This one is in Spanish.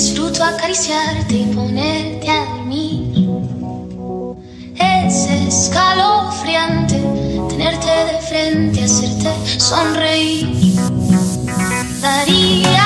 disfruto acariciarte y ponerte a dormir. Es escalofriante tenerte de frente, hacerte sonreír. Daría